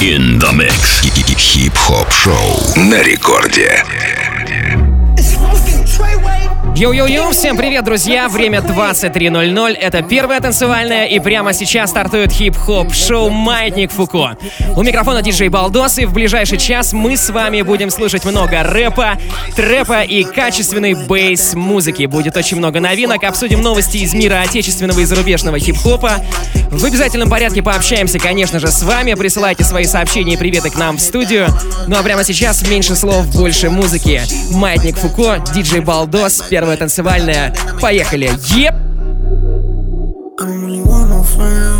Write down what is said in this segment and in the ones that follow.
In the mix. Хип-хоп шоу на рекорде. Йоу-йоу-йоу, всем привет, друзья! Время 23.00, это первая танцевальная, и прямо сейчас стартует хип-хоп шоу «Маятник Фуко». У микрофона диджей Балдос, и в ближайший час мы с вами будем слушать много рэпа, трэпа и качественной bass -музыки. Будет очень много новинок, обсудим новости из мира отечественного и зарубежного хип-хопа. В обязательном порядке пообщаемся, конечно же, с вами. Присылайте свои сообщения и приветы к нам в студию. Ну а прямо сейчас меньше слов, больше музыки. «Маятник Фуко», диджей Балдос, первый первая танцевальная. Поехали! Еп! Draco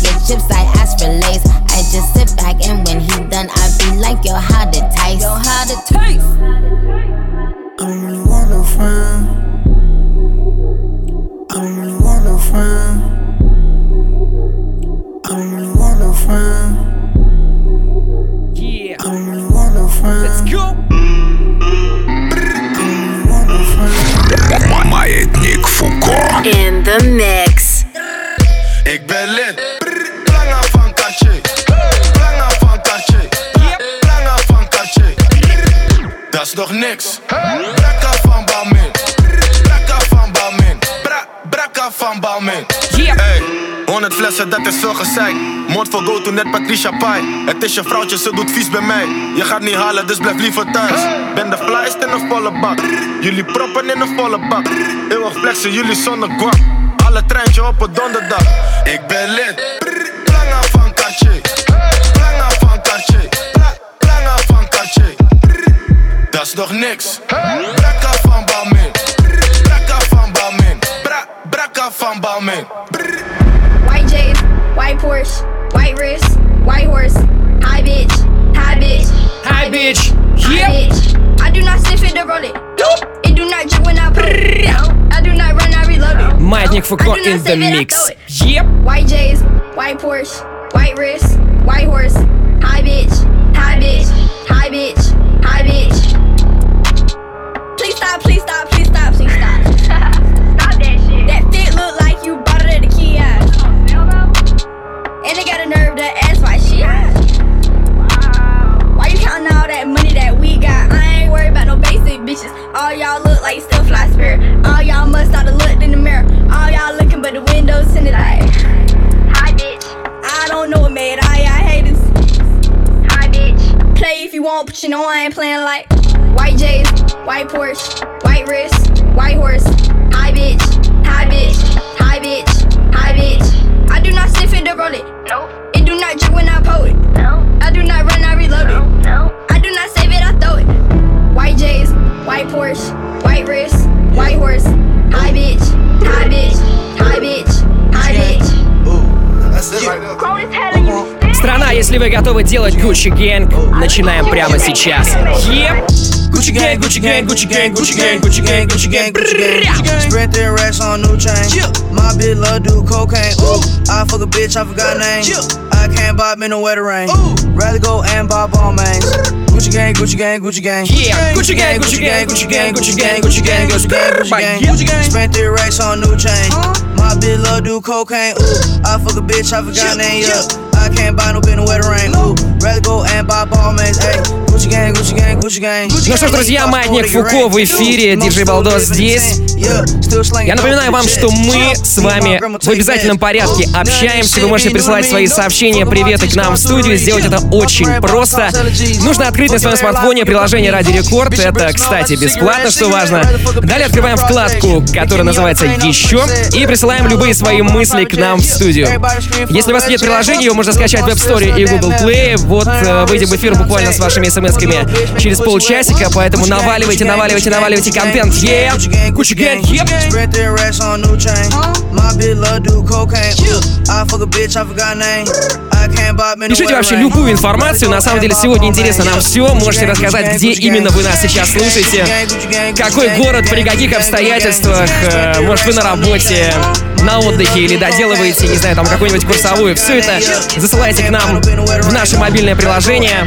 I get chips, I ask for lace. I just sit back and when he done, I be like, yo, how to taste? Yo, how to taste? I don't really want no friend. 100 flessen, dat is veel gezeik. Mond voor go to net Patricia Pai. Het is je vrouwtje, ze doet vies bij mij. Je gaat niet halen, dus blijf liever thuis. Ben de flyest in een volle bak. Jullie proppen in een volle bak. Eeuwig flexen, jullie zonder guap. Alle treintje op een donderdag. Ik ben lid. Lange van Cartier. Lange van Cartier. Lange van Cartier. Dat is nog niks. Brakka van Balmin. Brakka van Balmin. Brakka van Balmin. White J's, white Porsche, white wrist, white horse, high bitch, high bitch, Hi, bitch! high Yep! bitch. I do not sniff it to roll it. It do not drip when I pull it. I do not run, I reload it. Маятник Фуко I do not in the save it, I mix. throw it. Yep! White J's, white Porsche, white wrist, white horse, high bitch, high bitch, high bitch, high bitch. Please stop, please stop, Y'all look like still fly spirit. All y'all must have looked in the mirror. All y'all looking but the windows tinted like. Hi bitch. I don't know what made all y'all haters. Hi bitch. Play if you want, but you know I ain't playing like white J's, white Porsche, white wrist, white horse. Hi bitch, hi bitch, hi bitch, hi bitch. I do not sniff it to roll it. Nope. It do not drip when I pull it. No. I do not run, I reload it. No. I do not save it, I throw it. White J's, white Porsche, white wrist, white horse. Hi bitch, hi bitch, hi bitch, hi bitch. That's it right there. Grown as hell and you still Страна, если вы готовы делать Gucci Gang, начинаем прямо сейчас. Yep! Gucci gang, Gucci gang, Gucci gang, Gucci gang, Gucci gang, Gucci gang, Gucci gang. Spread their racks on new chain. My bitch love do cocaine. Ooh, I fuck a bitch, I forgot name. I can't bob me no wetter rain. Rather go and bob all mains. Gucci gang, Gucci gang, Gucci gang. Yeah, Gucci gang, Gucci gang, Gucci gang, Gucci gang, Gucci gang, Gucci gang, Gucci gang, Gucci gang. Spent their racks on new chain. My bitch love do cocaine. Ooh, I fuck a bitch, I forgot name. Yeah, I can't buy no no wetter rain. Ooh, rather go and buy ball mains. Ayy, Ну что ж, друзья, Маятник Фуко в эфире, диджей Балдос здесь. Я напоминаю вам, что мы с вами в обязательном порядке общаемся. Вы можете присылать свои сообщения, приветы к нам в студию. Сделать это очень просто. Нужно открыть на своем смартфоне приложение Ради Рекорд. Это, кстати, бесплатно, что важно. Далее открываем вкладку, которая называется «Еще» и присылаем любые свои мысли к нам в студию. Если у вас нет приложения, его можно скачать в App Store и Google Play. Вот выйдем в эфир буквально с вашими смс-ками через полчасика, поэтому наваливайте, наваливайте, наваливайте контент. Yeah! Куча гэнг, yep! Пишите вообще любую информацию. На самом деле сегодня интересно нам все. Можете рассказать, где именно вы нас сейчас слушаете. Какой город, при каких обстоятельствах. Э, может, вы на работе, на отдыхе или доделываете, не знаю, там какую-нибудь курсовую. Все это засылайте к нам в наше мобильное приложение.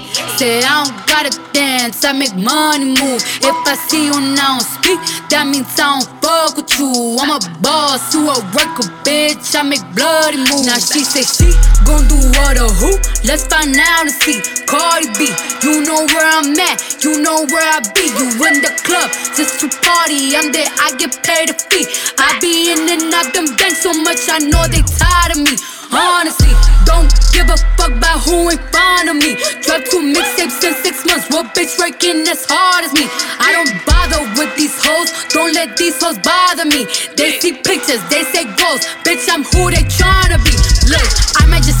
I don't gotta dance, I make money move. If I see you now speak, that means I don't fuck with you. I'm a boss, you a worker, bitch. I make bloody moves. Now she say she gon' do what or who? Let's find out and see. Cardi B, you know where I'm at, you know where I be. You in the club just to party. I'm there, I get paid a fee. I be in and out them banks so much, I know they tired of me. Honestly, don't give a fuck about who in front of me. Drop two mixtapes in six months. What bitch working as hard as me? I don't bother with these hoes. Don't let these hoes bother me. They see pictures, they say goals. Bitch, I'm who they tryna be. Look, I might just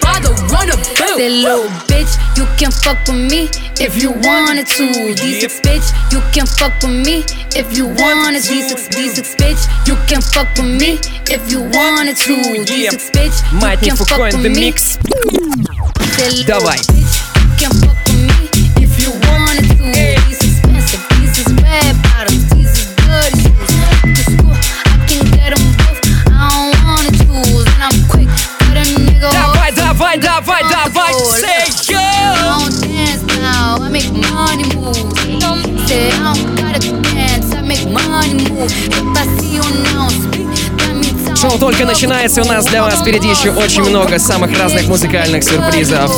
father wanna bill. Say little bitch, you can fuck with me if you wanted to. D6 bitch, you can fuck with me if you wanted to. D6, D6 bitch, you can fuck with me if you wanted to. D6 bitch, you Маятник can Фуко fuck in with the me. mix. Давай. Давай. can fuck Давай, давай, давай, say I yo! don't dance now, I make money move. Say I don't gotta dance, I make money move. If I see you now speak, that means I Шоу только начинается, у нас для вас впереди еще очень много самых разных музыкальных сюрпризов.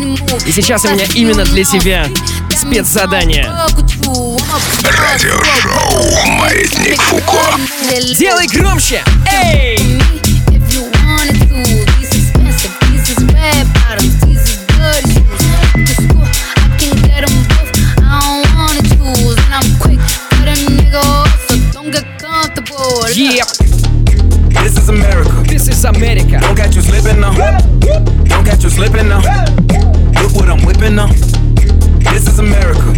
Moves. И сейчас у меня именно для тебя спецзадание. Радиошоу «Маятник Фуко». Делай громче! Эй! Еп! This is America. This is America. Don't catch you slipping now. Don't catch you slipping now. Look what I'm whipping now. This is America.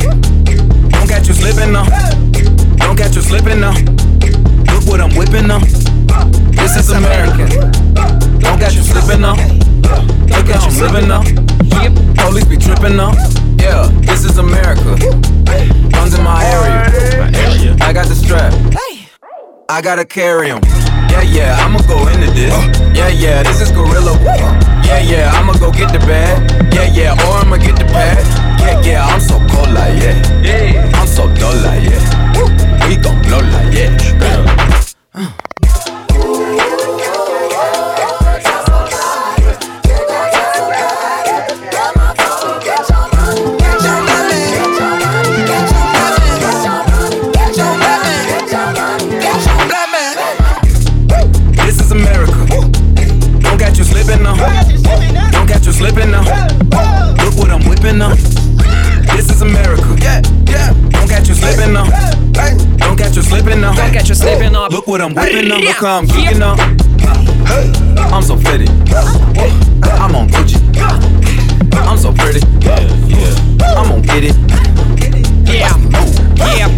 Don't catch you slipping now. Don't catch you slipping now. Look what I'm whipping now. This is America. Don't catch you slipping now. Look at you living now. Police be tripping now. Yeah, this is America. Guns in my area. I got the strap. I gotta carry 'em. Yeah, yeah, I'ma go into this. Yeah, yeah, this is Gorilla. Yeah, yeah, I'ma go get the bag. Yeah, yeah, or I'ma get the pad. Yeah, yeah, I'm so cold like yeah. Yeah, I'm so dull look how I'm geeking up. I'm so fitted. I'm on Gucci. I'm so pretty. Yeah, yeah. I'm gonna get it. Yeah, yeah,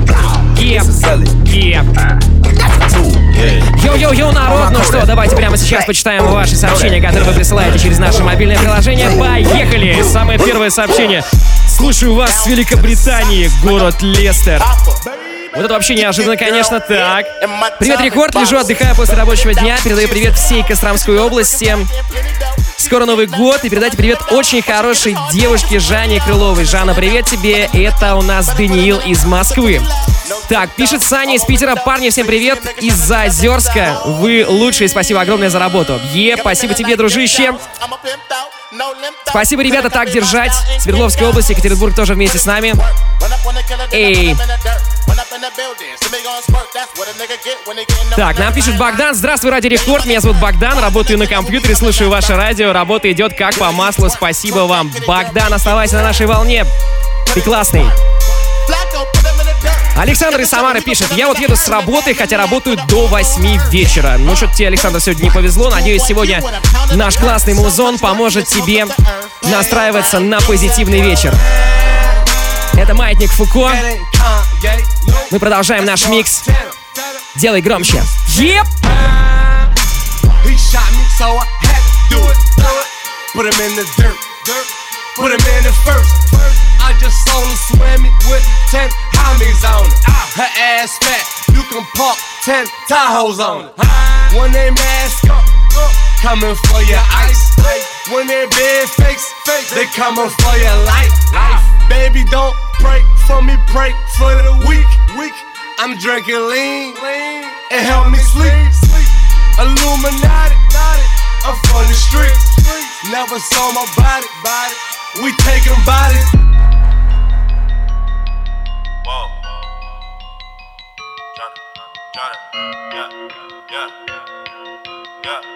yeah, it. yeah. Йоу-йоу-йоу, народ! Ну что, давайте прямо сейчас почитаем ваши сообщения, которые вы присылаете через наше мобильное приложение. Поехали! Самое первое сообщение. Слушаю вас с Великобритании, город Лестер. Вот это вообще неожиданно, конечно, так. Привет, Рекорд, лежу, отдыхаю после рабочего дня. Передаю привет всей Костромской области. Скоро Новый год, и передайте привет очень хорошей девушке Жанне Крыловой. Жанна, привет тебе, это у нас Даниил из Москвы. Так, пишет Саня из Питера. Парни, всем привет из Заозерска. Вы лучшие, спасибо огромное за работу. Е, спасибо тебе, дружище. Спасибо, ребята, так держать. Свердловская область, Екатеринбург тоже вместе с нами. Эй. Так, нам пишет Богдан. Здравствуй, Ради Рекорд. Меня зовут Богдан. Работаю на компьютере, слушаю ваше радио. Работа идет как по маслу. Спасибо вам. Богдан, оставайся на нашей волне. Ты классный. Александр из Самары пишет, я вот еду с работы, хотя работаю до 8 вечера. Ну что тебе, Александр, сегодня не повезло. Надеюсь, сегодня наш классный музон поможет тебе настраиваться на позитивный вечер. Это Маятник Фуко. Мы продолжаем наш микс. Делай громче. Еп! He shot me, so I had to do it. Put him in the dirt. Put him in the first. I just saw her swimming with 10 homies on it. Her ass fat, you can park 10 Tahoes on it. When they mask up, coming for your ice. When they bed fakes, they coming for your life. Baby, don't pray for me, pray for the weak. Weak. I'm drinking lean, and help me sleep. Illuminati, I'm from the streets. Never saw my body, body. We taking bodies. Whoa. Johnny, Johnny, yeah, yeah, yeah.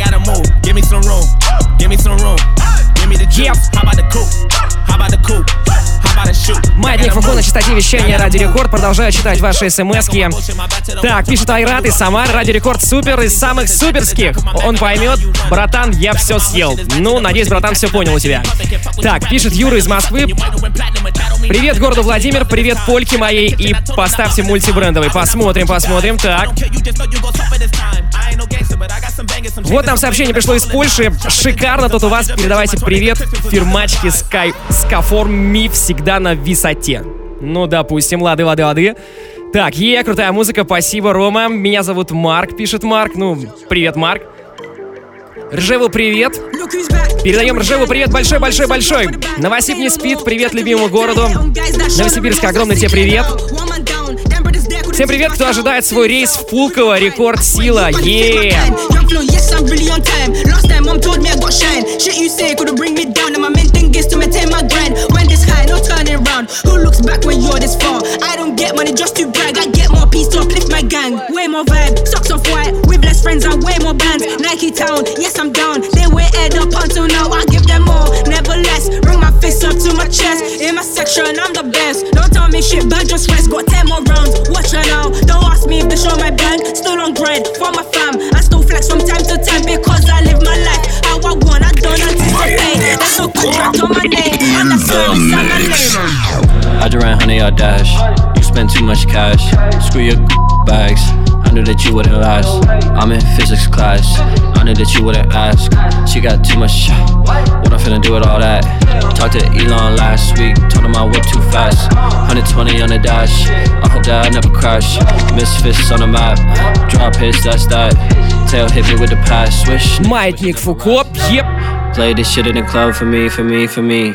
Gotta move. Give me some room. Give me some room. Give me the juice. How about the coupe? How about the coupe? Маятник Фуко частоте вещания Ради Рекорд. Продолжаю читать ваши смски. Так, пишет Айрат из Самары. Ради Рекорд супер из самых суперских. Он поймет, братан, я все съел. Ну, надеюсь, братан все понял у тебя. Так, пишет Юра из Москвы. Привет городу Владимир, привет Польке моей и поставьте мультибрендовый. Посмотрим, посмотрим. Так, вот нам сообщение пришло из Польши. Шикарно тут у вас. Передавайте привет фирмачке Sky Скаформ Ми всегда на высоте. Ну, допустим, лады, лады, лады. Так, е, крутая музыка, спасибо, Рома. Меня зовут Марк, пишет Марк. Ну, привет, Марк. Ржеву привет. Передаем Ржеву привет большой-большой-большой. Новосиб не спит, привет любимому городу. Новосибирск, огромный тебе привет. Всем привет, кто ожидает свой рейс в Пулково, рекорд сила, е flow, I'm really on time. Last time, mom told me I got shine. Shit you say could've bring me down, and my main thing is to maintain my grind. When this high, no turning round. Who looks back when you're this far? I don't get money just to brag. I get more peace to uplift my gang. Way more vibe, socks off white, with less friends and way more bands. Nike Town, yes, I'm down. They waited up until now. I give them all, never less. Bring my fist up to my chest. In my section, I'm the best. Don't tell me shit, but just rest. Got 10 more rounds. Watch her now. Don't ask me if they show my band. Still on grind for my fam. I still flex from time to time because I live my life how I want. I don't anticipate. There's no contract on my name. And that's service on my name. I ran honey or dash. You spend too much cash. Screw your bags. I knew that you wouldn't last. I'm in physics class. I knew that you wouldn't ask. She got too much shit. What I'm finna do with all that? Talked to Elon last week. Told him I whip too fast. 120 on the dash. I hope that I never crash. Misfits on the map. Drop hits, that's that. Tail hit me with the pass. Swish. Маятник Фуко, еп. Play this shit in the club for me, for me, for me.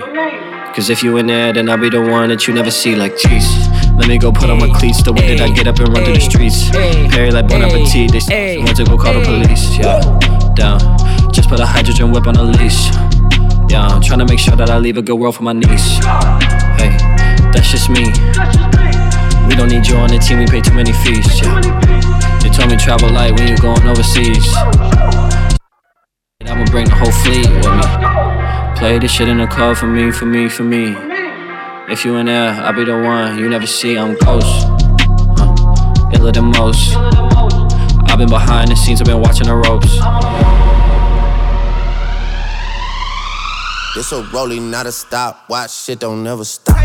Cause if you in there, then I'll be the one that you never see like Jesus. Let me go put on my cleats. The way that I get up and run through the streets. Perry like Bon Appetit. They say want to go call the police. Yeah, down. Just put a hydrogen whip on a leash. Yeah, I'm trying to make sure that I leave a good world for my niece. Hey, that's just me. We don't need you on the team, we pay too many fees. Yeah. They told me travel light when you're going overseas. I'ma bring the whole fleet with me. Play this shit in the car for me, for me, for me. If you in there, I'll be the one you never see. I'm close, huh. iller than most. I've been behind the scenes, I've been watching the ropes. This a rolling, not a stop. Watch shit don't never stop.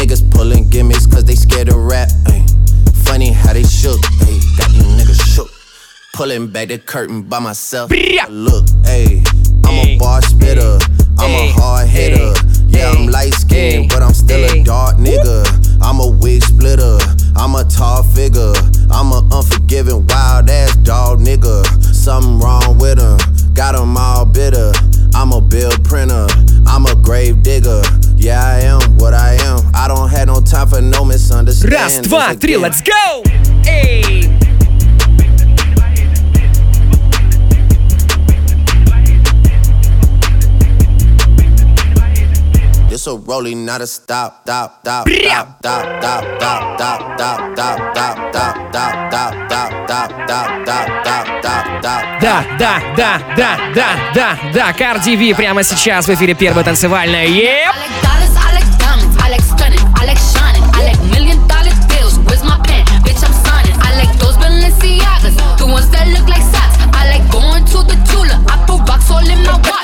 Niggas pulling gimmicks cause they scared to rap. ay. Funny how they shook, ay, got these niggas shook. Pulling back the curtain by myself. Look, ayy, I'm a bar spitter. I'm a hard hitter. Yeah, I'm light skinned, but I'm still a dark nigga. I'm a wig splitter. I'm a tall figure. I'm a unforgiving, wild ass dog nigga. Something wrong with him. Got 'em all bitter. I'm a bill printer. I'm a grave digger. Yeah, I am what I Раз, два, три, let's go! Эй! This a rolling, not a stop, stop, stop, stop, stop, stop, stop, stop, stop, stop, stop, stop, stop, stop, stop, stop, stop, stop, stop, stop. Да, да, да, да, да, да, да, Карди Ви прямо сейчас в эфире первая танцевальная. Еп!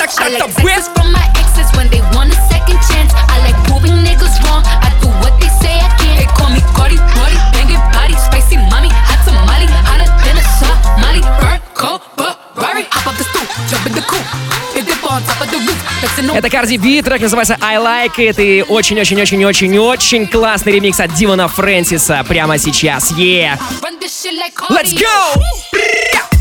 Watch. I like texts from my exes when they want a second chance. I like proving niggas wrong. I do what they say I can't. They call me Cardi, Cardi, banging body, spicy mommy, hot tamale, hotter than a Somali. Burnt cold, Rari, hop off the stoop, jump in the the on Это Карди Би, трек называется I Like It и очень-очень-очень-очень-очень классный ремикс от Дивана Фрэнсиса прямо сейчас. Yeah! Let's go!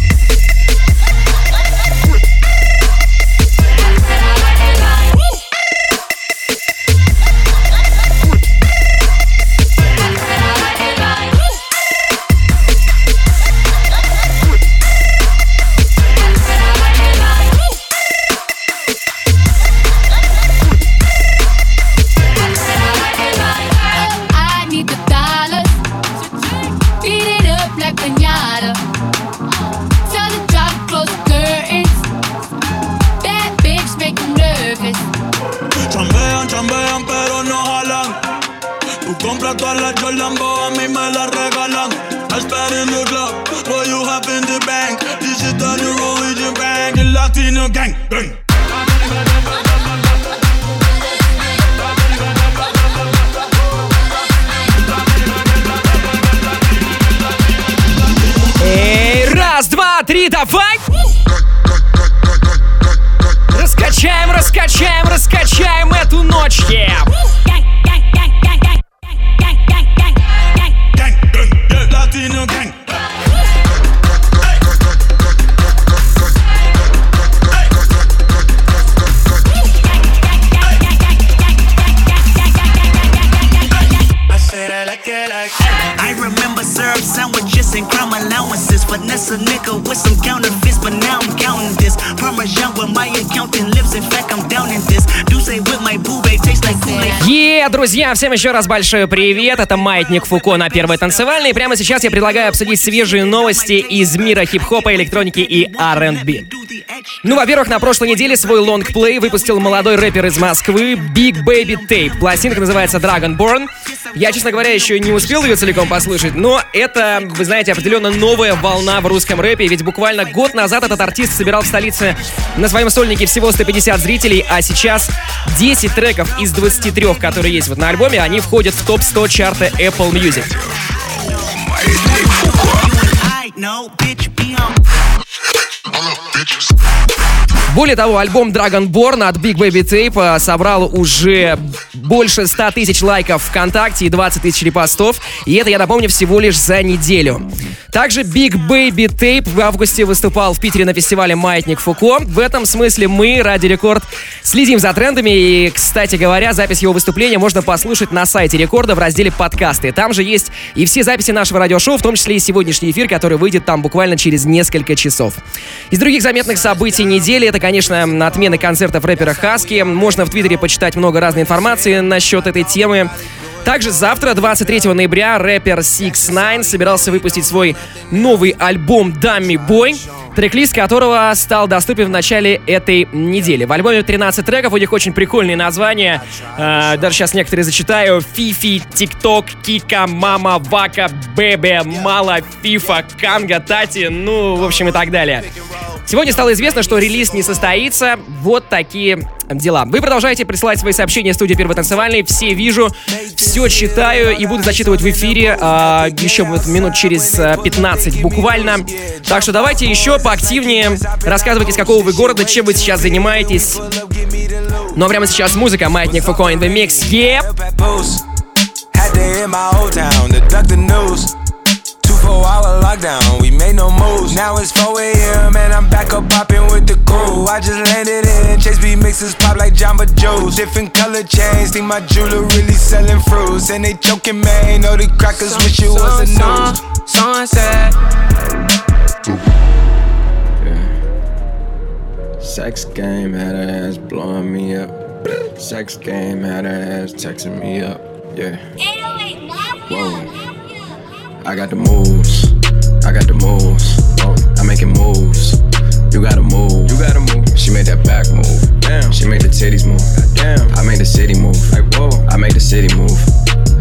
Todas las Jordan, a mí me las regalan. I spend in the club, what you have in the bank. This on the with your bank. The Latino gang, gang. Раз, два, три, давай! Раскачаем, раскачаем, раскачаем эту ночь, yeah! Друзья, всем еще раз большой привет. Это Маятник Фуко на Первой танцевальной. И прямо сейчас я предлагаю обсудить свежие новости из мира хип-хопа, электроники и R&B. Ну, во-первых, на прошлой неделе свой лонгплей выпустил молодой рэпер из Москвы Big Baby Tape. Пластинка называется Dragonborn. Я, честно говоря, еще не успел ее целиком послушать, но это, вы знаете, определенно новая волна в русском рэпе, ведь буквально год назад этот артист собирал в столице на своем сольнике всего 150 зрителей, а сейчас 10 треков из 23, которые есть вот на альбоме, они входят в топ-100 чарта Apple Music. just Более того, альбом Dragonborn от Big Baby Tape э, собрал уже больше 100 тысяч лайков ВКонтакте и 20 тысяч репостов. И это, я напомню, всего лишь за неделю. Также Big Baby Tape в августе выступал в Питере на фестивале «Маятник Фуко». В этом смысле мы, Ради Рекорд, следим за трендами. И, кстати говоря, запись его выступления можно послушать на сайте Рекорда в разделе «Подкасты». Там же есть и все записи нашего радиошоу, в том числе и сегодняшний эфир, который выйдет там буквально через несколько часов. Из других заметных событий недели это, конечно, отмены концертов рэпера Хаски. Можно в Твиттере почитать много разной информации насчет этой темы. Также завтра, 23 ноября, рэпер Six Nine собирался выпустить свой новый альбом Dummy Boy, трек-лист которого стал доступен в начале этой недели. В альбоме 13 треков, у них очень прикольные названия. Э, даже сейчас некоторые зачитаю. Фифи, ТикТок, Кика, Мама, Вака, Бебе, Мала, Фифа, Канга, Тати, ну, в общем, и так далее. Сегодня стало известно, что релиз не состоится. Вот такие дела. Вы продолжаете присылать свои сообщения в студии Первой танцевальной. Все вижу, все читаю и буду зачитывать в эфире а, еще вот минут через 15 буквально. Так что давайте еще поактивнее рассказывайте, из какого вы города, чем вы сейчас занимаетесь. Ну а прямо сейчас музыка. Маятник Фуко in the mix. Yeah! four hour lockdown, we made no moves. Now it's 4 a.m. and I'm back up popping with the crew. I just landed in Chase B mixes pop like Jamba Joe's. Different color chains, think my jeweler really selling fruits. And they joking, man, know the crackers wish it was a news. Sunset. Sex game had her ass blowing me up. Sex game had her ass texting me up. Yeah. Whoa. I got the moves. I got the moves. I'm making moves. You gotta move. You gotta move. She made that back move. Damn. She made the titties move. Damn. I made the city move. Like whoa. I made the city move.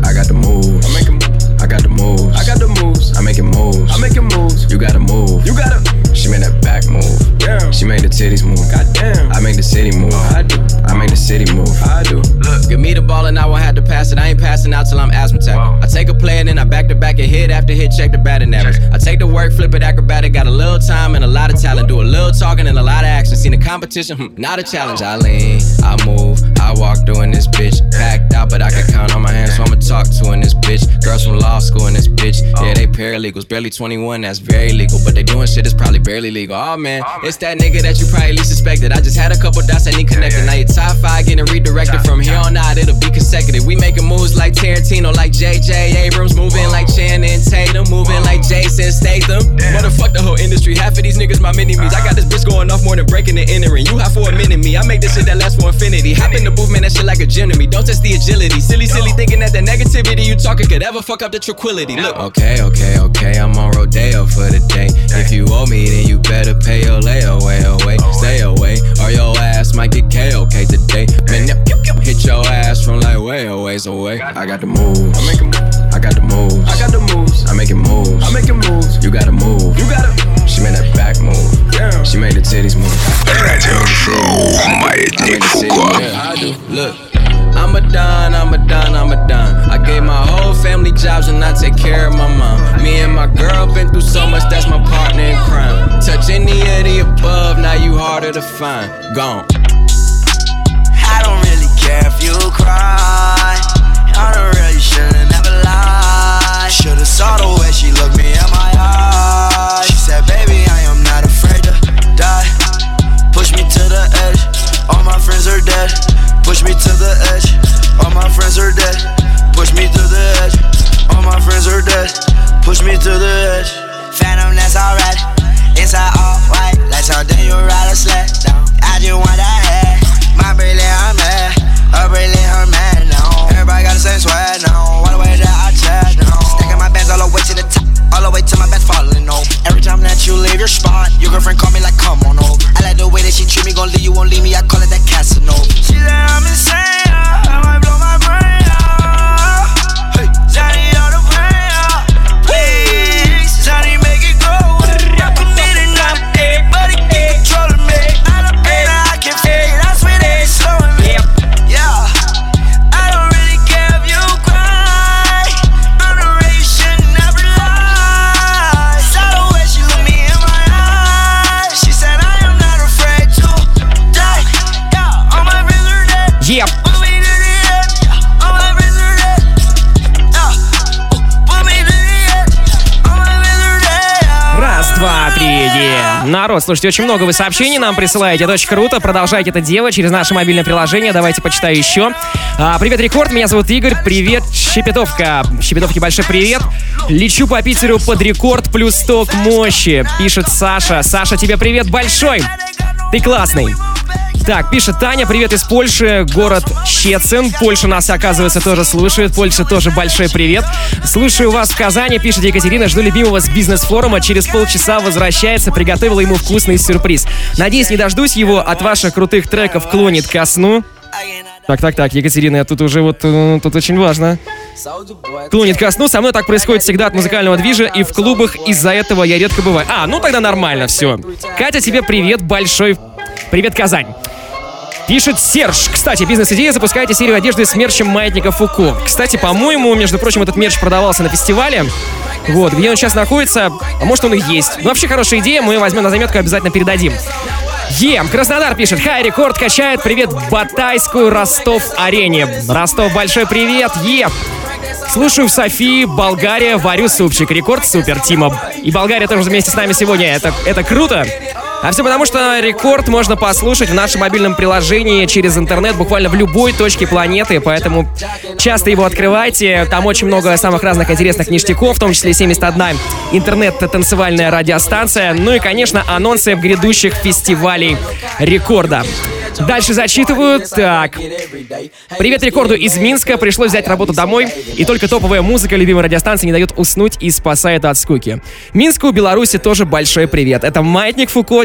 I got the moves. I'm making moves. I got the moves. I got the moves. I'm making moves. I'm making moves. You gotta move. You gotta. She made that back move. Damn. She made the titties move. Goddamn. I make the city move. I do. I make the city move. I do. Look, give me the ball and I won't have to pass it. I ain't passing out till I'm asthmatic. I take a play and then I back to back and hit after hit, check the batting average. I take the work, flip it acrobatic. Got a little time and a lot of talent. Do a little talking and a lot of action. Seen the competition, hmm, not a challenge. I lean, I move, I walk doing this bitch. Packed out, but I can count on my hands, so I'ma talk to in this bitch. Girls from law school in this bitch. Yeah, they paralegals, barely 21, that's very legal. But they doing shit that's probably barely legal. Oh man, it's that nigga that you probably least suspected. I just had a couple dots that need connected. Now you top five getting redirected from here on out, it'll be consecutive. We making moves like Tarantino, like JJ Abrams, moving like Channing Tatum, moving like Jason Statham. Motherfuck the whole industry, half of these niggas my mini me's. I got this bitch going off more than breaking and entering. You have for a minute me, I make this shit that lasts for infinity. Hop in the booth, man, that shit like a gym to me. Don't test the agility. Silly, silly thinking that the negativity you talking could ever fuck up the tranquility. Look, okay, okay, okay, I'm on Rodeo for the day. If you owe me, then you better pay your layaway away. Stay away, or your ass might get KOK today. Man, hit your ass from like way a ways away. I got the moves. I make moves. I got the moves. I got the moves. I making moves. I making moves. You gotta move. You gotta. She made that back move. Damn. She made the titties move. Радиошоу Маятник Фуко. I do. Look. I'm a don, I'm a don, I'm a don. jobs and I take care of my mom. Me and my girl been through so much, that's my partner in crime. Touch any of the above, now you harder to find. Gone. I don't really care if you cry. I don't really should've never lied. Should've saw the way she looked me in my eyes. She said, baby, I am not afraid to die. Push me to the edge. All my friends are dead. Push me to the edge. All my friends are dead. Push me to the edge. All my friends are dead. Push me to the edge. Phantom, that's alright. Inside all white, like something you ride a sled down. I just want that head. My brilliant, I'm mad. Her brilliant, her mad now. Everybody got the same swag now. All the way that I chat now. Stacking my bands all the way to the top. All the way to my best falling over. Every time that you leave your spot, your girlfriend call me like, come on over. I let gon' leave, you won't leave me. I call it that Casanova. She said I'm insane. I might blow my brain out. Hey, Johnny Народ, слушайте, очень много вы сообщений нам присылаете. Это очень круто. Продолжайте это делать через наше мобильное приложение. Давайте почитаю еще. А, привет, Рекорд. Меня зовут Игорь. Привет, Щепетовка. Щепетовке большой привет. Лечу по Питеру под рекорд плюс сток мощи. Пишет Саша. Саша, тебе привет большой. Ты классный. Так, пишет Таня, привет из Польши, город Щецин. Польша нас, оказывается, тоже слушает. Польша тоже большой привет. Слушаю вас в Казани, пишет Екатерина. Жду любимого с бизнес-форума. Через полчаса возвращается. Приготовила ему вкусный сюрприз. Надеюсь, не дождусь его. От ваших крутых треков клонит ко сну. Так, так, так, Екатерина, я тут уже вот, э, тут очень важно. Клонит ко сну. Со мной так происходит всегда от музыкального движа, и в клубах из-за этого я редко бываю. А, ну тогда нормально, все. Катя, тебе привет большой. Привет, Казань. Пишет Серж. Кстати, бизнес-идея, запускайте серию одежды с мерчем маятника Фуко. Кстати, по-моему, между прочим, этот мерч продавался на фестивале. Вот, где он сейчас находится, а может он и есть. Ну, вообще хорошая идея, мы возьмем на заметку и обязательно передадим. Ем, Краснодар пишет, хай, рекорд качает, привет, Батайскую Ростов-арене. Ростов, большой привет, Еп. Слушаю в Софии, Болгария, варю супчик. Рекорд супер, Тима. И Болгария тоже вместе с нами сегодня. Это, это круто. А все потому, что рекорд можно послушать в нашем мобильном приложении через интернет буквально в любой точке планеты, поэтому часто его открывайте. Там очень много самых разных интересных ништяков, в том числе 71 интернет-танцевальная радиостанция, ну и, конечно, анонсы грядущих фестивалей рекорда. Дальше зачитываю. Так. Привет рекорду из Минска. Пришлось взять работу домой. И только топовая музыка любимой радиостанции не дает уснуть и спасает от скуки. Минску, Беларуси тоже большой привет. Это Маятник Фуко,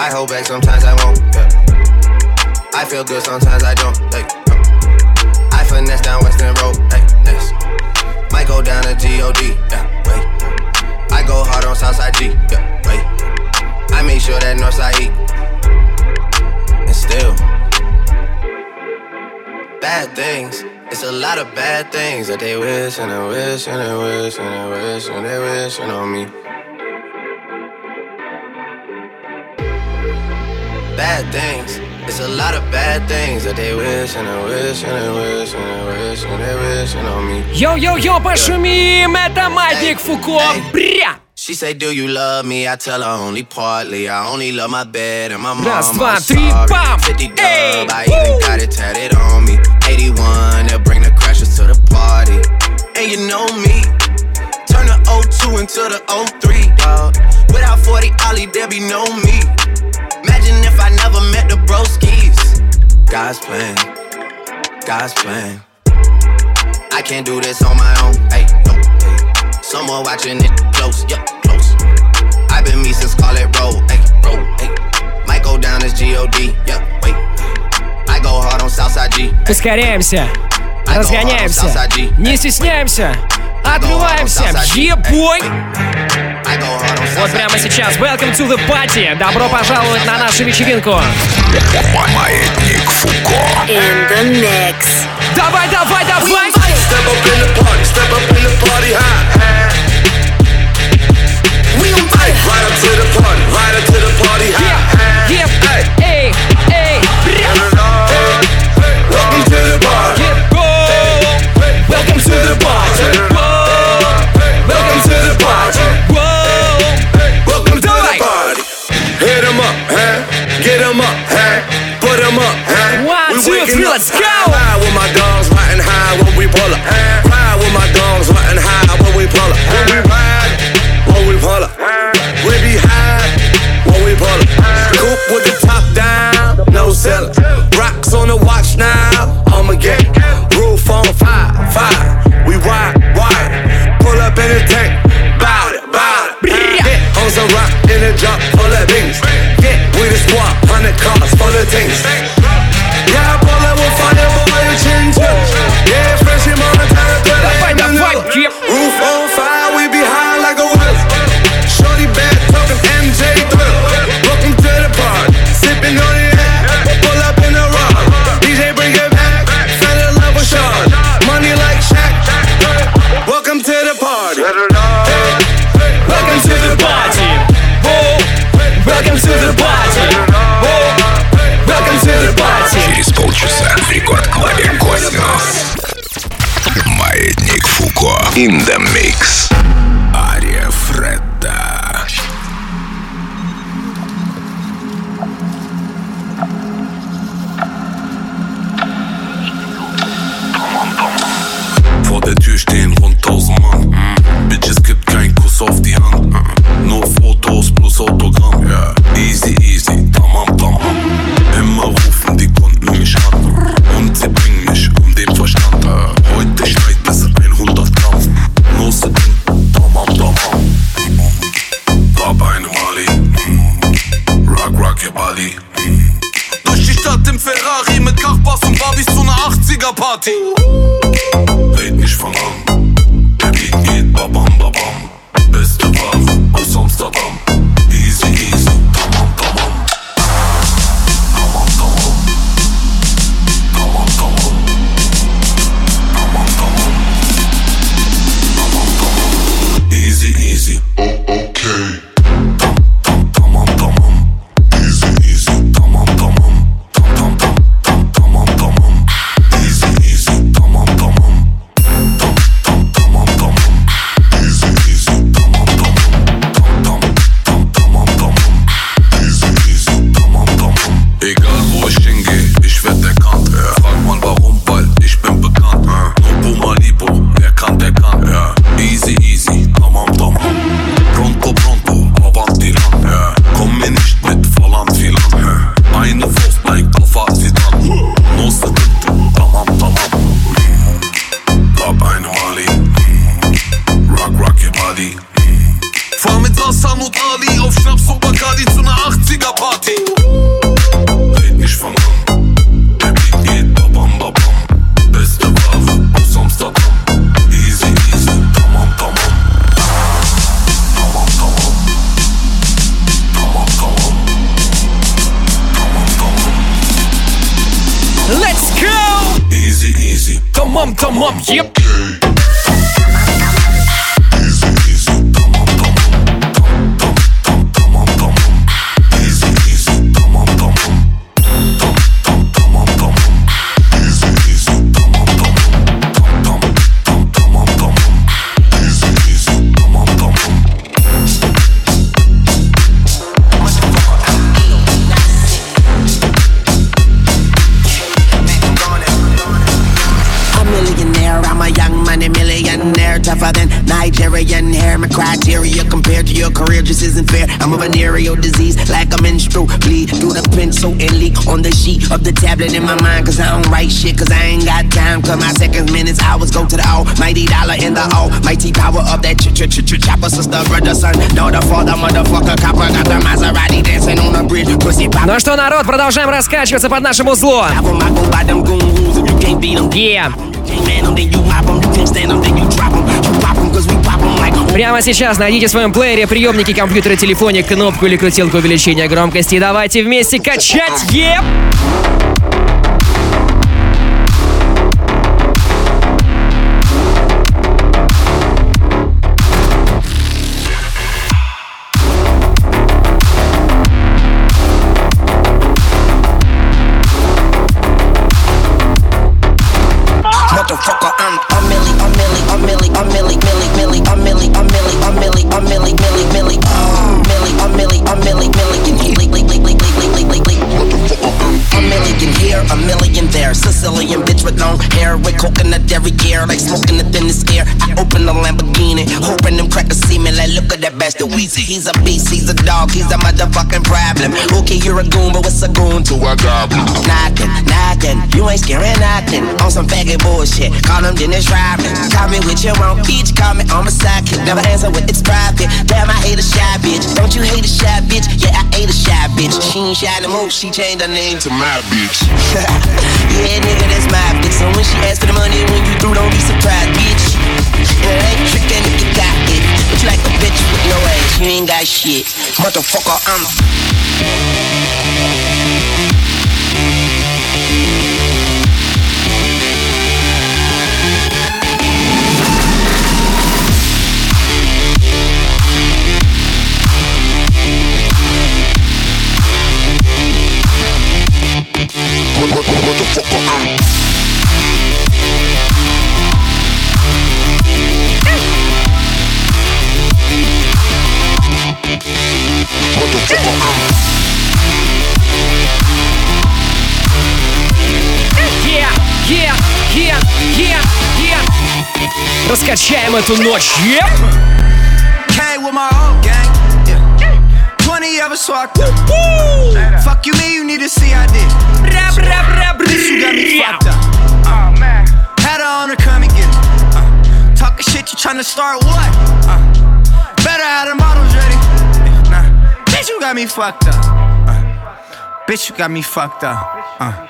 I hold back sometimes I won't. Yeah. I feel good sometimes I don't. Hey, uh. I finesse down Western Road. Hey, next. Might go down to God. Yeah, wait. I go hard on Southside G. Yeah, wait. I make sure that Northside E. And still, bad things. It's a lot of bad things that they wish and they wish and they wish and they wish and they wishing on me. Bad things. It's a lot of bad things that they wish and they wish and they wish and they wish and they wishing on me. Йоу-йоу-йоу, пошумим! Это Маятник Фуко! Бря! She say, Do you love me? I tell her only partly. I only love my bed and my mom. Раз, два, I'm три, sorry. бам! 50 dub, Эй! I even got it tatted on me. 81, they'll bring the crashers to the party. And you know me. Turn the 02 into the 03, dog. Without 40 Ollie, there be no me. Imagine if I never met the broskies. God's plan, God's plan. I can't do this on my own. Hey, no, hey. Someone watching it close, yeah, close. I've been me since Scarlet Road, hey, road, hey. Might go down as G-O-D, yeah, wait. I go hard on Southside G. Ускоряемся, разгоняемся, не стесняемся, Отрываемся. Ебой! Вот прямо сейчас. Welcome to the party. Добро пожаловать на нашу вечеринку. Маятник Фуко. In the mix. Auf die Hand. Nur Fotos plus Autogramm. Ja. Easy, easy, tamam, tamam. Immer rufen die Kunden mich an. Und sie bringen mich um den Verstand. Heute schneit es 100 Gramm. Nur sie denken, tamam, tamam. Hab eine Mali. Rock, rock your body. Durch die Stadt im Ferrari mit Kachbass und Barbies zu einer 80er Let's go! Easy, easy. Tamam tamam, yep. Okay. career just isn't fair. I'm a venereal disease, like a menstrual bleed through the pencil and leak on the sheet of the tablet in my mind. Cause I don't write shit, cause I ain't got time. Cause my seconds, minutes, hours go to the almighty dollar in the almighty power of that ch ch ch ch chopper. Sister, brother, son, daughter, father, motherfucker, copper. Got the Maserati dancing on the bridge. Pussy pop. Ну что, народ, продолжаем раскачиваться под нашим узлом. Yeah. Прямо сейчас найдите в своем плеере приемники, компьютера, телефоне, кнопку или крутилку увеличения громкости. И давайте вместе качать. Еп! Sicilian bitch with long hair, with coconut every year, like smoking in this air. I open the Lamborghini, hoping them crackers see me. Like, look at that bastard Weezy. He's a beast, he's a dog, he's a motherfucking problem. Okay, you're a goon, but what's a goon to a goblin? Knocking, knocking, you ain't scaring nothing. On some faggot bullshit, call him Dennis Rodman. Call me with your own peach, call me on my sidekick. Never answer with it's private. Damn, I hate a shy bitch. Don't you hate a shy bitch? Yeah, I hate a shy bitch. She ain't shy no more, she changed her name to my bitch. yeah, nigga, that's my bitch. So when she asks for the money, when you through, don't be surprised, bitch. Yeah, it ain't tricking if you got it. But you like a bitch with no ass, you ain't got shit. Motherfucker, I'm. качаем эту ночь. Yep. Came with my old gang. Yeah. 20 of us walked up. Fuck you, me, you need to see I did. Bitch, you got me fucked up. Oh, man. Had her on her, come and get it. Uh, talking shit, you tryna start what? Uh, better have the models ready. Yeah, nah. Bitch, you got me fucked up. Uh, bitch, you got me fucked up. Uh,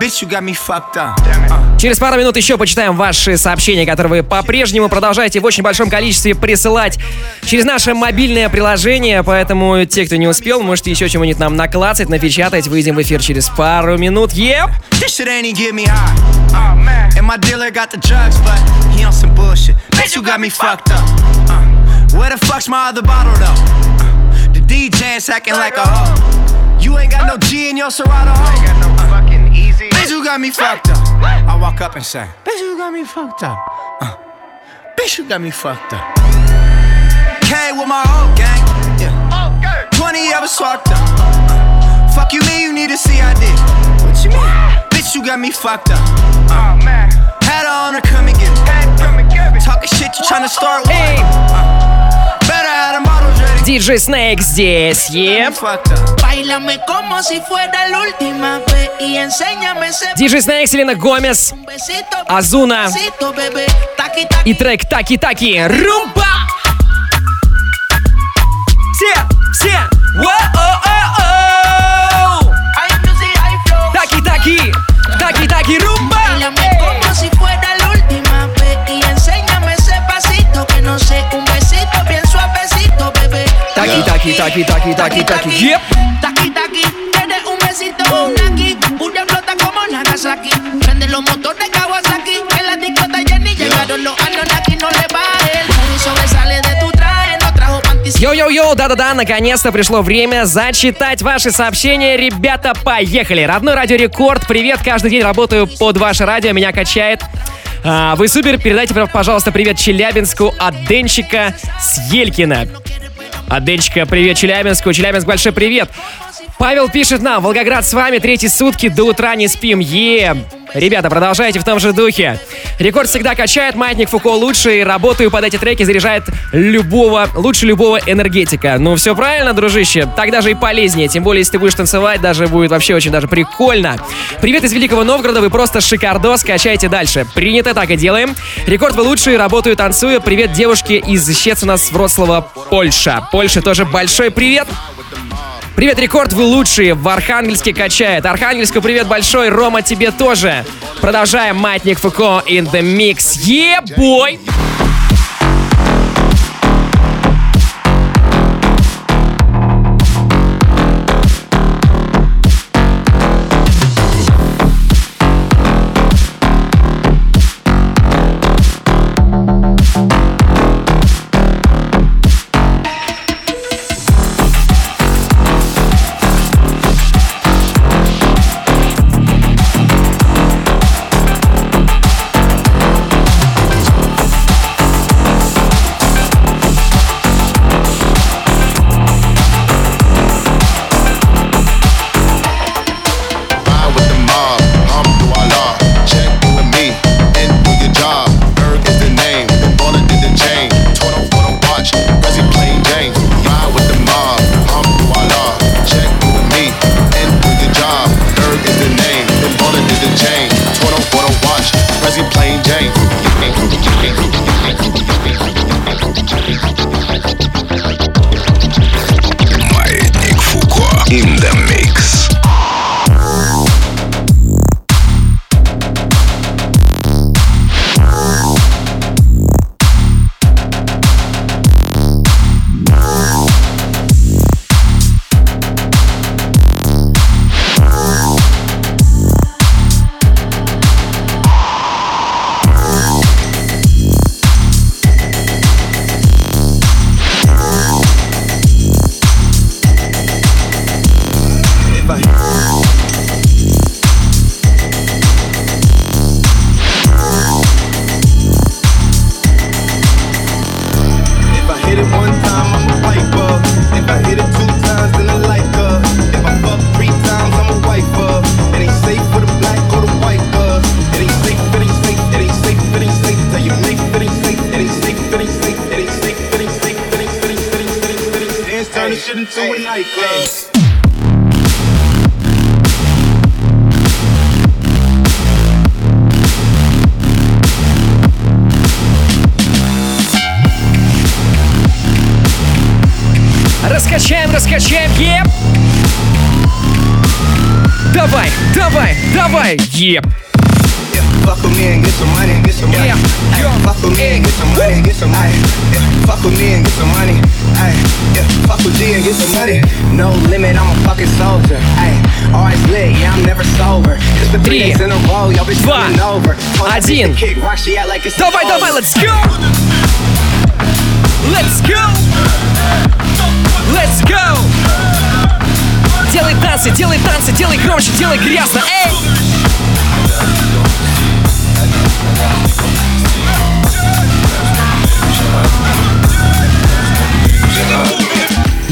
bitch, you got me fucked up. Uh, Через пару минут еще почитаем ваши сообщения, которые вы по-прежнему продолжаете в очень большом количестве присылать через наше мобильное приложение. Поэтому те, кто не успел, можете еще чего-нибудь нам наклацать, напечатать. Выйдем в эфир через пару минут. Еп! This shit ain't even get me high. Oh man. And my dealer got the drugs, but he on some bullshit. Bitch, you got me fucked up. Uh, where the fuck's my other bottle though? Uh, the DJ's acting like a hoe. You ain't got no G in your Serato. I ain't got no fucking easy. Bitch, you got me fucked up. I walk up and say, Bitch, you got me fucked up. Uh, bitch, you got me fucked up. Came with my old gang. Yeah. 20 of us walked up. Uh, fuck you, me, you need to see I did. What you mean? Bitch, you got me fucked up. Oh man. Had her on her, come and get it. Talking shit, you tryna start with. Uh, better have the models ready. Диджей Снейк здесь. Еп! Bailame como si fuera la última vez y enséñame ese Диджей Снейк, Селена Гомес, besito, Азуна besito, bebé. Taqui, taqui. и трек Таки-Таки. Румба! Все, все! Воу-оу-оу! Таки-таки! Таки-таки, румба! Bailame como si fuera la última vez y enséñame ese pasito que no sé, Таки-таки, таки-таки, таки-таки. Еп! Taki, taki, quieres un besito o un ñaqui. Booty explota como Nagasaki. Prende los motores Kawasaki. Que la disco está llena y llegaron los Anunnaki. No le bajes. El sobresale de tu traje. No trajo panties. Йоу-йоу-йоу, да-да-да, наконец-то пришло время зачитать ваши сообщения. Ребята, поехали! Родной Радио Рекорд, привет, каждый день работаю под ваше радио, меня качает. А, вы супер, передайте, пожалуйста, привет Челябинску от Денчика с Денчика привет Челябинску, Челябинск большой привет. Павел пишет нам, Волгоград с вами, третьи сутки, до утра не спим, е Ребята, продолжайте в том же духе. Рекорд всегда качает, маятник Фуко лучше, и работаю под эти треки заряжает любого, лучше любого энергетика. Ну, все правильно, дружище, так даже и полезнее, тем более, если ты будешь танцевать, даже будет вообще очень даже прикольно. Привет из Великого Новгорода, вы просто шикардос, качайте дальше. Принято, так и делаем. Рекорд вы лучшие, работаю, танцую. Привет девушке из Щецина с Вроцлава, Польша. Польша тоже большой. Привет, Рекорд, вы лучшие. В Архангельске качает. Архангельску привет большой. Рома, тебе тоже. Продолжаем. Маятник Фуко in the mix. Yeah, boy!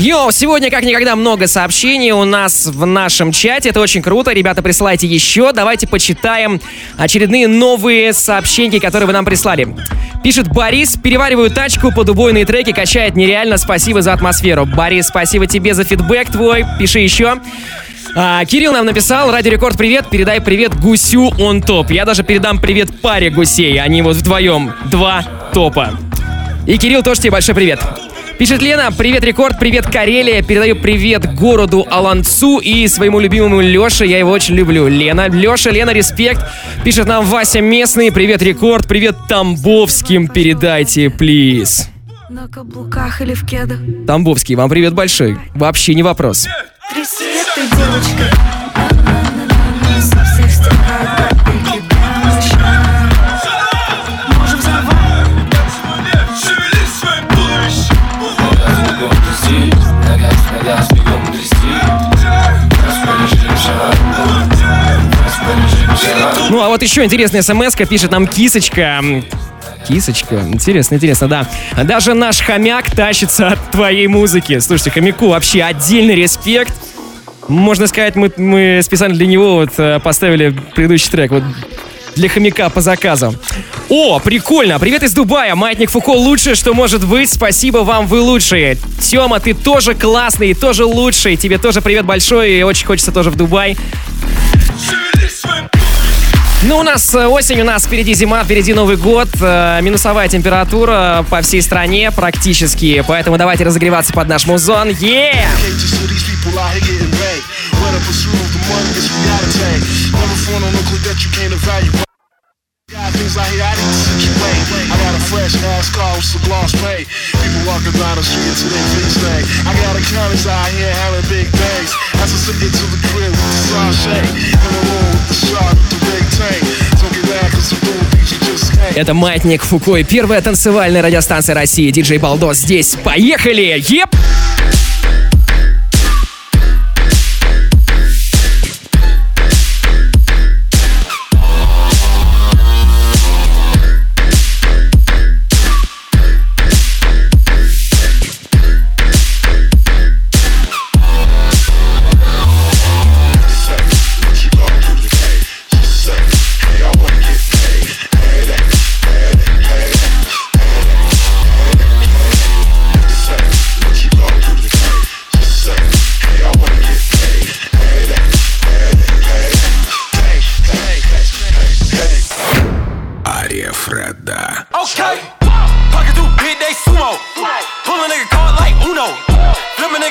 Йоу, сегодня как никогда много сообщений у нас в нашем чате. Это очень круто. Ребята, присылайте еще. Давайте почитаем очередные новые сообщения, которые вы нам прислали. Пишет Борис, перевариваю тачку под убойные треки, качает нереально. Спасибо за атмосферу. Борис, спасибо тебе за фидбэк твой. Пиши еще. А, Кирилл нам написал, Радио Рекорд, привет, передай привет гусю, он топ. Я даже передам привет паре гусей, они вот вдвоем, два топа. И Кирилл, тоже тебе большой привет. Пишет Лена, привет, Рекорд, привет, Карелия, передаю привет городу Олонцу и своему любимому Леше, я его очень люблю. Лена, Леша, Лена, респект. Пишет нам Вася Местный, привет, Рекорд, привет Тамбовским, передайте, please. На каблуках или в кедах Тамбовский, вам привет большой, вообще не вопрос. Этой девочкой Ну, а вот еще интересная смс пишет нам Кисочка. Кисочка, интересно, интересно, да. Даже наш хомяк тащится от твоей музыки. Слушайте, хомяку вообще отдельный респект. Можно сказать, мы, мы специально для него вот э, поставили предыдущий трек. Вот для хомяка по заказу. О, прикольно! Привет из Дубая! Маятник Фуко лучшее, что может быть. Спасибо вам, вы лучшие. Тёма, ты тоже классный, тоже лучший. Тебе тоже привет большой и очень хочется тоже в Дубай. Ну, у нас э, осень, у нас впереди зима, впереди Новый год, э, минусовая температура по всей стране практически, поэтому давайте разогреваться под наш музон. Yeah! People out here I to situate. I got a fresh ass car with some gloss paint. People walking down the street to their face thing. I got accountants out here having big days. As I sit into the crib with the sachet. In the room with the shark with the big tank. Don't get mad cause I'm doing can't. Это Маятник Фуко и первая танцевальная радиостанция России. Диджей Балдос здесь. Поехали! Еп! Ария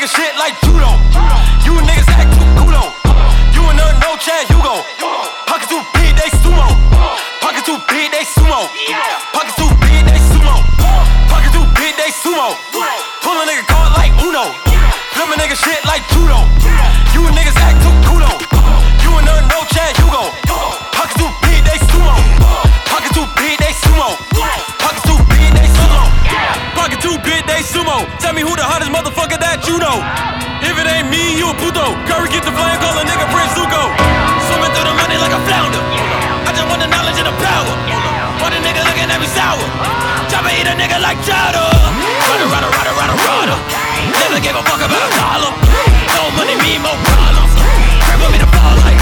shit like. You a nigga like chowder. Rada, rada, rada, rada, rada. Never gave a fuck about a dollar. No money, me, more problems. With me to fall like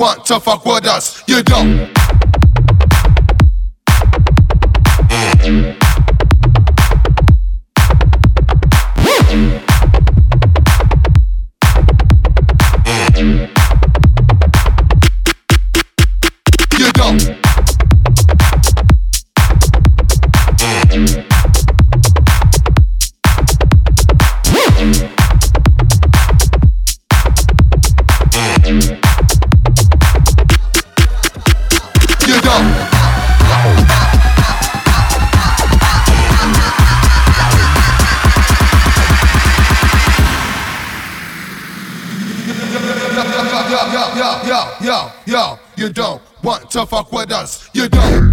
want to fuck with us. You don't. Yo, yo, yo, you don't want to fuck with us. You don't.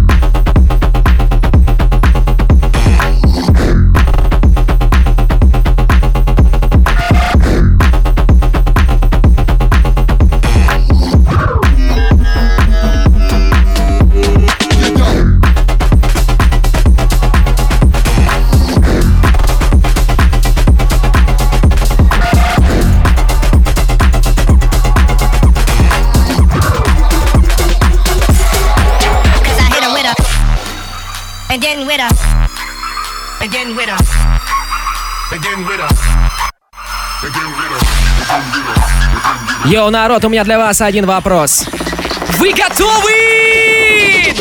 Йоу, народ, у меня для вас один вопрос. Вы готовы?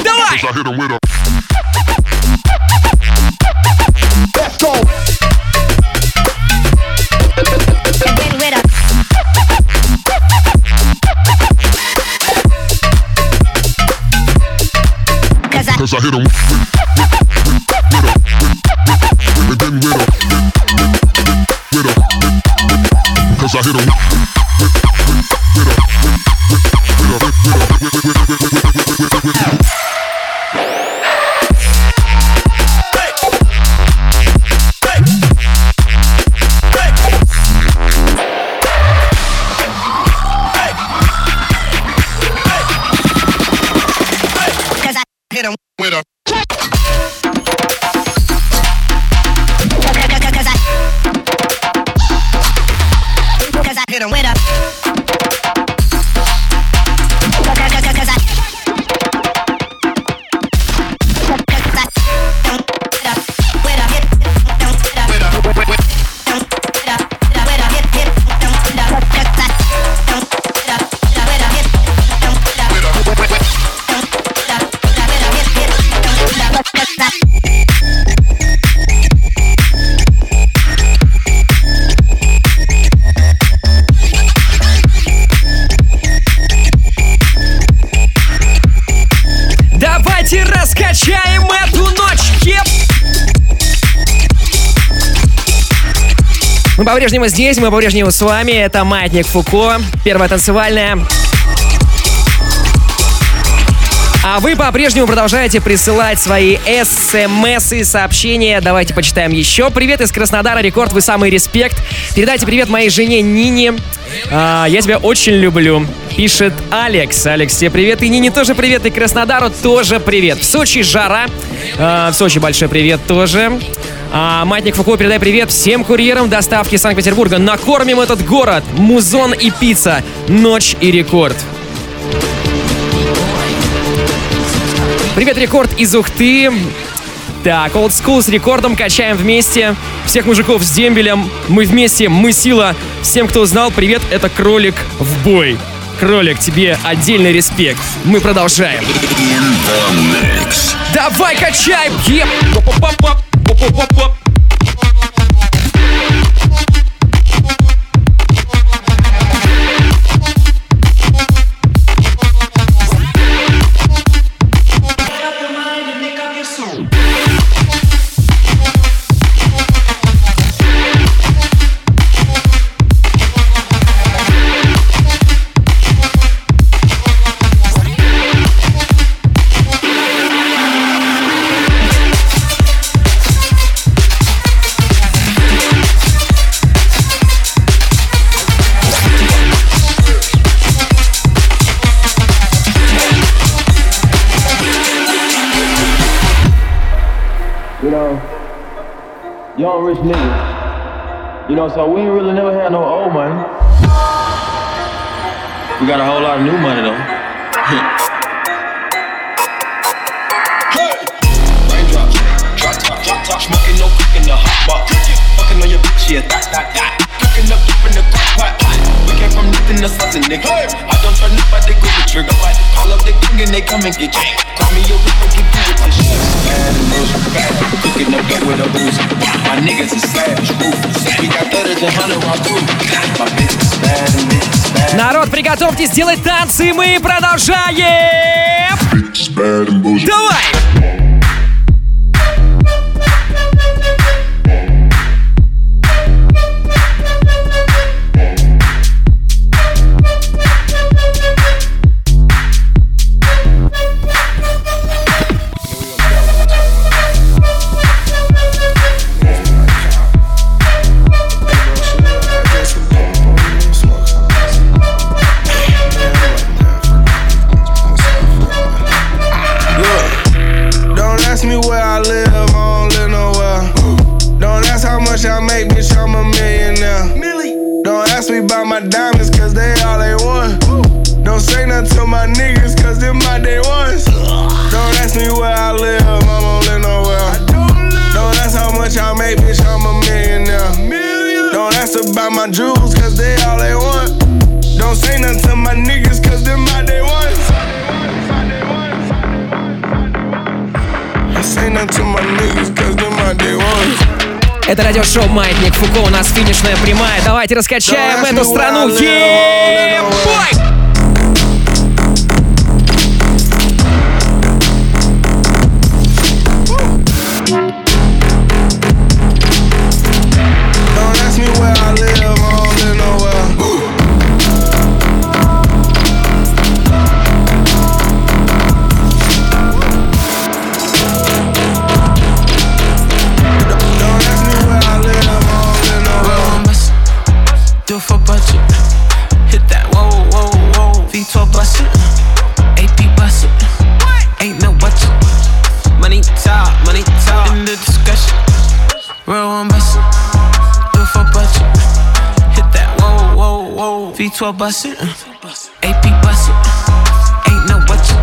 Давай! Let's go. Cause I hit him. По-прежнему здесь, мы по-прежнему с вами. Это Маятник Фуко, первая танцевальная. А вы по-прежнему продолжаете присылать свои смс и сообщения. Давайте почитаем еще. Привет из Краснодара, Рекорд, вы самый респект. Передайте привет моей жене Нине. А, я тебя очень люблю. Пишет Алекс. Алекс, тебе привет. И Нине тоже привет. И Краснодару тоже привет. В Сочи жара. А, в Сочи большой привет тоже. А, Матник Фуко, передай привет всем курьерам доставки Санкт-Петербурга. Накормим этот город. Музон и пицца. Ночь и рекорд. Привет, рекорд из Ухты. Так, Old School с рекордом качаем вместе. Всех мужиков с дембелем. Мы вместе, мы сила. Всем, кто узнал, привет, это Кролик в бой. Кролик, тебе отдельный респект. Мы продолжаем. Давай качай! Pop, pop, pop, pop. Know, so we ain't really never had no old money. We got a whole lot of new money though. Raindrop, drop top, drop top, smoking no cook in the hot pot. Fucking on your bitch, yeah, that, that, that. Cooking up dope in the crock pot. We came from nothing to something, nigga. I don't I they go the trigger. Call up the king and they come and get you. Call me your. Bad and bullshit, Народ, приготовьтесь делать танцы, мы продолжаем! Давай! About my jewels, cause they all they want. Don't say nothing to my niggas, cause them my day ones. Say nothing to my niggas, cause them my day ones. Это радиошоу «Маятник Фуко», у нас финишная прямая. Давайте раскачаем эту страну. Е-бой! Don't 12 bus it. AP bust it. Ain't no budget.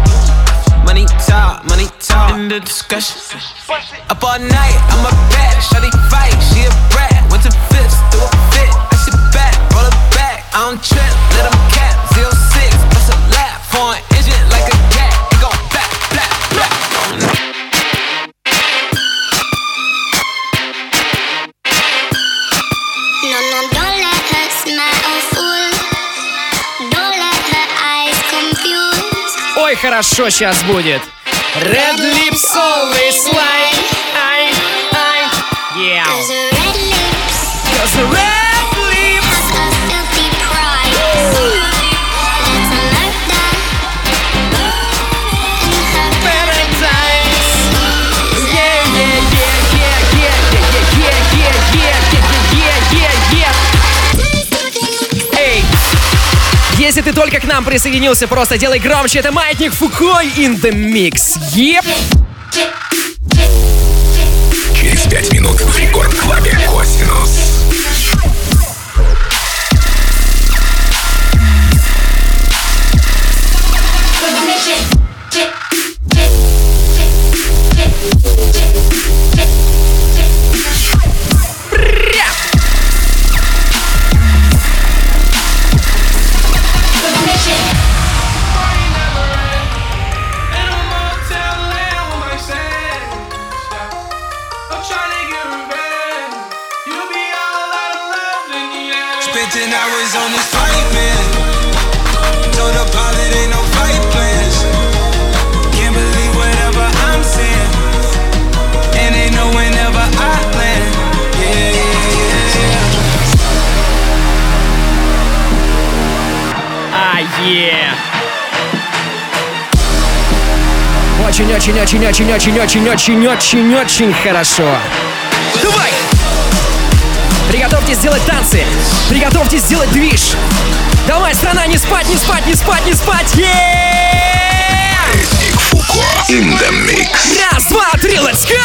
Money talk, money talk. In the discussion. Up all night, I'm a bad shawty хорошо сейчас будет. Red lips always нам присоединился, просто делай громче. Это Маятник Фукой in the mix. Еп! Yeah. А, е! Очень-очень-очень-очень-очень-очень-очень-очень хорошо. Давай! Приготовьтесь сделать танцы. Приготовьтесь сделать движ. Давай, страна, не спать, не спать, не спать, не спать. Е! In the mix. Раз, два, три, let's go!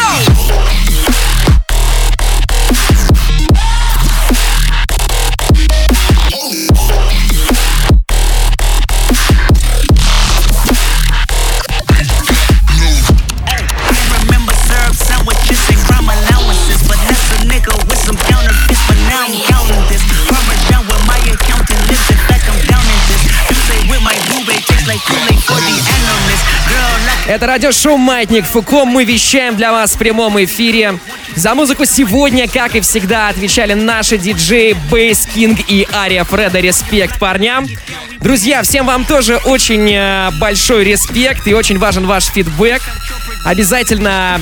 Это радиошоу «Маятник Фуко». Мы вещаем для вас в прямом эфире. За музыку сегодня, как и всегда, отвечали наши диджеи Бейс Кинг и Ария Фреда. Респект парням. Друзья, всем вам тоже очень э, большой респект и очень важен ваш фидбэк. Обязательно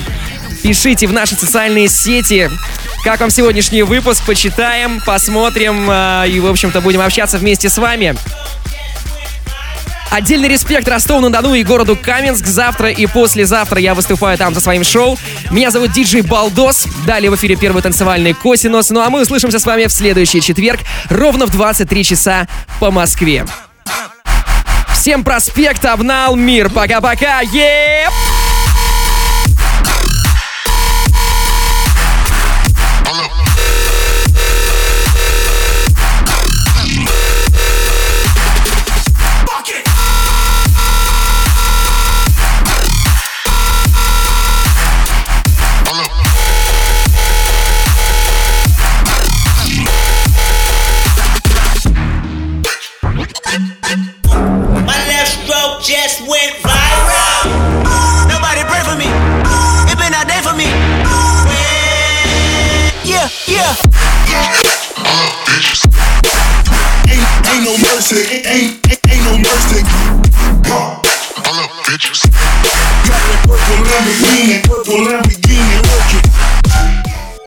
пишите в наши социальные сети, как вам сегодняшний выпуск, почитаем, посмотрим э, и, в общем-то, будем общаться вместе с вами. Отдельный респект Ростову-на-Дону и городу Каменск. Завтра и послезавтра я выступаю там со своим шоу. Меня зовут Диджей Балдос. Далее в эфире первый танцевальный Косинус. Ну а мы услышимся с вами в следующий четверг ровно в 23 часа по Москве. Всем проспект, обнал мир. Пока-пока. Еп! No mercy, ain't, ain't, ain't no mercy. Hold up, bitches. Got that purple Lamborghini, purple Lamborghini working.